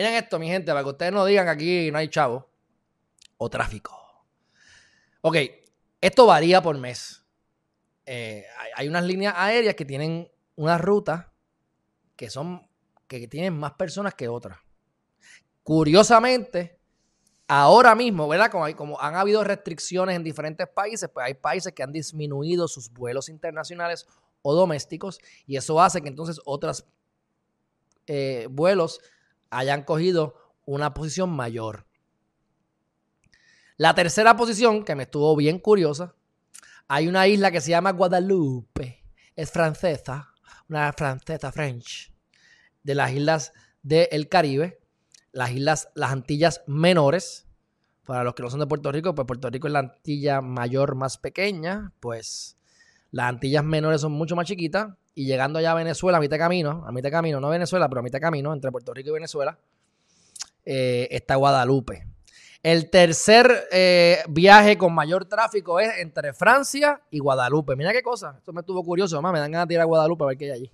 Miren esto, mi gente, para que ustedes no digan que aquí no hay chavo o tráfico. Ok, esto varía por mes. Eh, hay, unas líneas aéreas que tienen una ruta que son que tienen más personas que otras. Curiosamente, ahora mismo, ¿verdad? Como, como han habido restricciones en diferentes países, pues hay países que han disminuido sus vuelos internacionales o domésticos y eso hace que entonces otros eh, vuelos hayan cogido una posición mayor. La tercera posición, que me estuvo bien curiosa, hay una isla que se llama Guadalupe, es francesa, una francesa French, de las islas del Caribe, las islas, las Antillas menores. Para los que no son de Puerto Rico, pues Puerto Rico es la Antilla mayor más pequeña, pues las Antillas menores son mucho más chiquitas. Y llegando allá a Venezuela, a mitad de camino, a mitad de camino, no Venezuela, pero a mitad de camino, entre Puerto Rico y Venezuela, eh, está Guadalupe. El tercer eh, viaje con mayor tráfico es entre Francia y Guadalupe. Mira qué cosa. Esto me estuvo curioso. Mamá, me dan ganas de ir a Guadalupe a ver qué hay allí.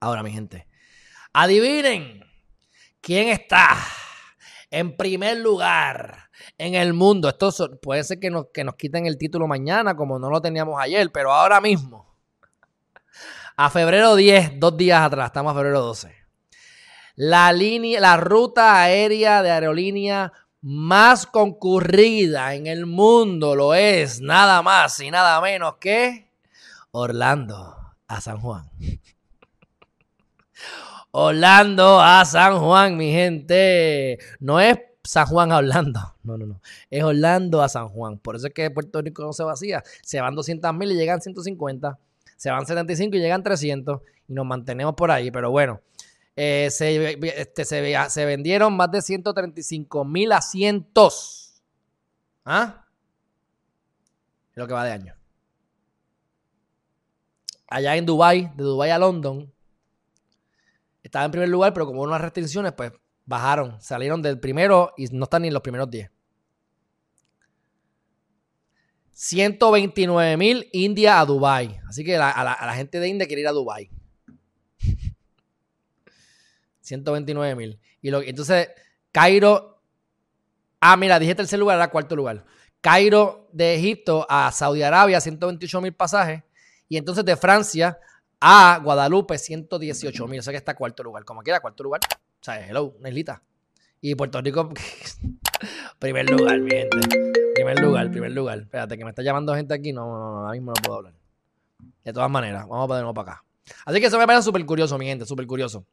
Ahora, mi gente. Adivinen quién está en primer lugar en el mundo. Esto puede ser que nos, que nos quiten el título mañana, como no lo teníamos ayer, pero ahora mismo. A febrero 10, dos días atrás, estamos a febrero 12 la línea, la ruta aérea de aerolínea más concurrida en el mundo lo es nada más y nada menos que Orlando a San Juan. Orlando a San Juan, mi gente. No es San Juan a Orlando. No, no, no. Es Orlando a San Juan. Por eso es que Puerto Rico no se vacía. Se van 200 mil y llegan 150. Se van 75 y llegan 300. Y nos mantenemos por ahí. Pero bueno, eh, se, este, se, vendieron más de 135 mil asientos. ¿Ah? Lo que va de año. Allá en Dubai, de Dubai a London, estaba en primer lugar, pero como hubo unas restricciones, pues bajaron, salieron del primero y no están ni en los primeros 10. 129 mil India a Dubai. Así que a, la, a la gente de India quiere ir a Dubai. 129 mil. Y lo, entonces, Cairo. Ah, mira, dije tercer lugar, era cuarto lugar. Cairo de Egipto a Saudi Arabia, 128 mil pasajes. Y entonces de Francia a Guadalupe, 118 mil. O que está cuarto lugar. Como quiera, cuarto lugar. O sea, hello, una islita. Y Puerto Rico, primer lugar, mi gente. Primer lugar, primer lugar. Espérate, que me está llamando gente aquí. No, no, no, ahora mismo no puedo hablar. De todas maneras, vamos a ponernos para acá. Así que eso me parece súper curioso, mi gente, súper curioso.